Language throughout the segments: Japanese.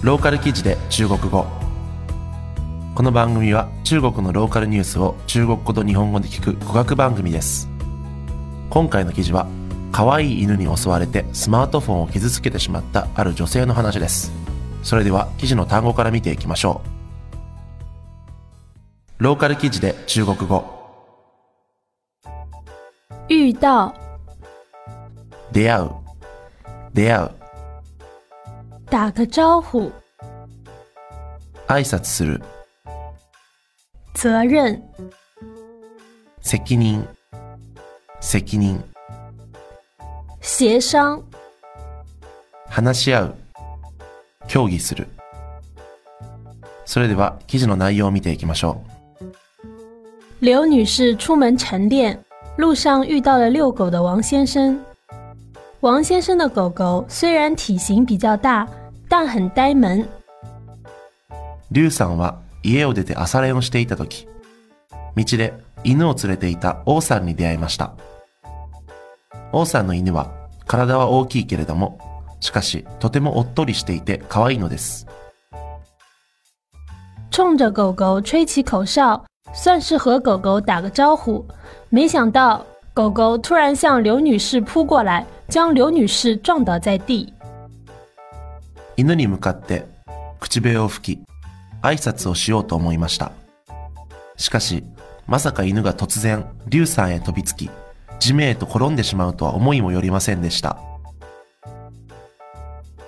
ローカル記事で中国語。この番組は中国のローカルニュースを中国語と日本語で聞く語学番組です。今回の記事は可愛い犬に襲われてスマートフォンを傷つけてしまったある女性の話です。それでは記事の単語から見ていきましょう。ローカル記事で中国語。遇到、出会う。出会う打个招呼、挨拶する责任、責任責任协商、話し合う協議するそれでは記事の内容を見ていきましょ刘女士出门晨练，路上遇到了遛狗的王先生。王先生的狗狗虽然体型比较大， 但很呆萌。うリュウさんは家を出て朝練をしていた時道で犬を連れていた王さんに出会いました王さんの犬は体は大きいけれどもしかしとてもおっとりしていて可愛いのです冲着狗狗吹起口哨，算是和狗狗打个招呼。没想到狗狗突然向刘女士扑过来，将刘女士撞倒在地。犬に向かって口笛を吹き挨拶をしようと思いました。しかしまさか犬が突然リュウさんへ飛びつき地面へと転んでしまうとは思いもよりませんでした。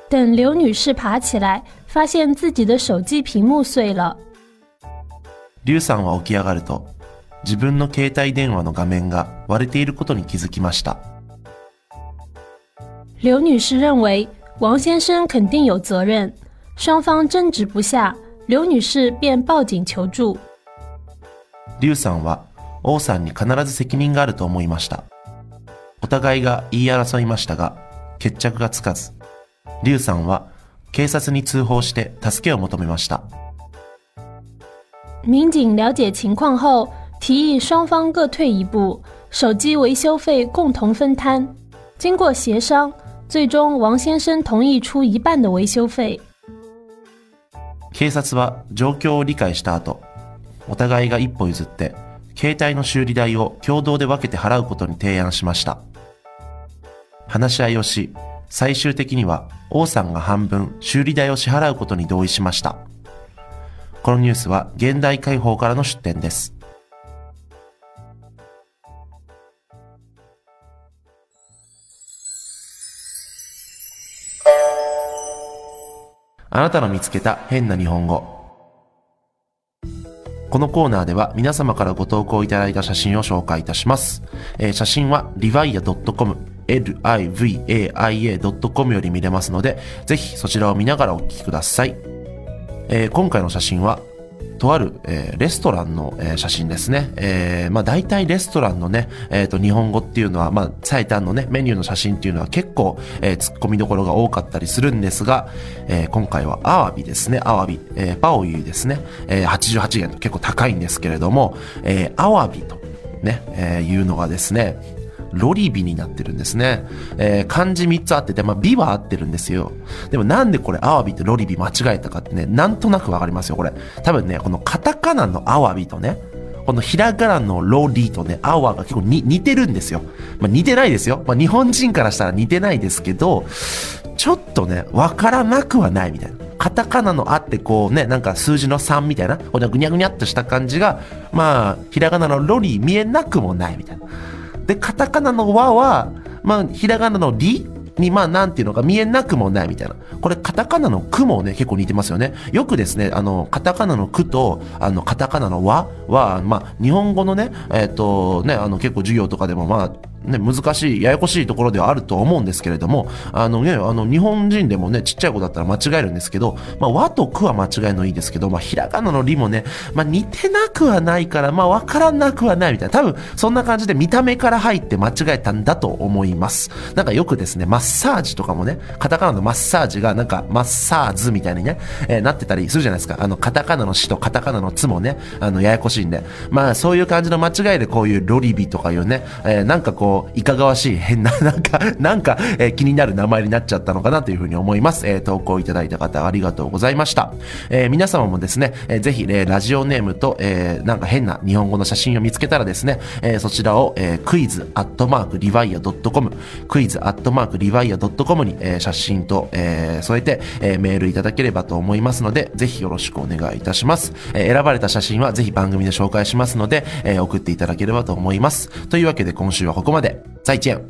等刘女士爬起来，发现自己的手机屏幕碎了。リュウさんは起き上がると自分の携帯電話の画面が割れていることに気づきました。刘女士认为王先生肯定有责任，双方争执不下，刘女士便报警求助。リュウさんは王さんに必ず責任があると思いましたお互いが言い争いましたが決着がつかずリュウさんは警察に通報して助けを求めました民警了解情况后，提议双方各退一步，手机维修费共同分摊。经过协商， 最终王先生同意出一半的维修费。警察は状況を理解した後お互いが一歩譲って携帯の修理代を共同で分けて払うことに提案しました。話し合いをし最終的には王さんが半分修理代を支払うことに同意しました。このニュースは現代解放からの出展です。あなたの見つけた変な日本語このコーナーでは皆様からご投稿いただいた写真を紹介いたします。えー写真は livaya.com livaia.com より見れますので、ぜひそちらを見ながらお聞きください。えー今回の写真は、とある、えーレストランの、えー写真ですね。えーまあ大体レストランのね、えっ、と日本語っていうのは、まあ最短のね、メニューの写真っていうのは結構、えー、突っ込みどころが多かったりするんですが、えー今回はアワビですね、アワビ。えーパオユイですね。えー88元と結構高いんですけれども、えーアワビとね、えーいうのがですね、ロリビになってるんですね。えー漢字3つあってて、まあ、ビは合ってるんですよ。でもなんでこれ、アワビとロリビ間違えたかってね、なんとなくわかりますよ、これ。多分ね、このカタカナのアワビとね、このひらがなのロリとね、アワが結構に似てるんですよ。まあ、似てないですよ。まあ、日本人からしたら似てないですけど、ちょっとね、わからなくはないみたいな。カタカナのあってこうね、なんか数字の3みたいな、こうぐにゃぐにゃっとした感じが、まあ、ひらがなのロリ見えなくもないみたいな。で、カタカナの和は、まあ、ひらがなのりに、まあ、なんていうのか見えなくもないみたいな。これ、カタカナのくもね、結構似てますよね。よくですね、あの、カタカナのくと、あの、カタカナの和は、まあ、日本語のね、えっ、と、ね、あの、結構授業とかでも、まあ、ね、難しい、ややこしいところではあると思うんですけれども、あのね、あの、日本人でもね、ちっちゃい子だったら間違えるんですけど、まあ、和とくは間違いのいいですけど、まあ、ひらがなのりもね、まあ、似てなくはないから、まあ、わからなくはないみたいな。多分、そんな感じで見た目から入って間違えたんだと思います。なんかよくですね、マッサージとかもね、カタカナのマッサージがなんか、マッサーズみたいにね、えーなってたりするじゃないですか。あの、カタカナの死とカタカナのつもね、あの、ややこしいんで。まあ、そういう感じの間違いでこういうロリビとかいうね、えーなんかここいかがわしい変な、なんか、なんか、えー気になる名前になっちゃったのかなというふうに思います。えー投稿いただいた方ありがとうございました。えー皆様もですね、えーぜひ、えーラジオネームと、えーなんか変な日本語の写真を見つけたらですね、えーそちらを、えークイズアットマークリヴァイア .com、クイズアットマークリヴァイア .com に、えー写真と、えー添えて、えーメールいただければと思いますので、ぜひよろしくお願いいたします。えー選ばれた写真はぜひ番組で紹介しますので、えー送っていただければと思います。というわけで今週はここまで。再见。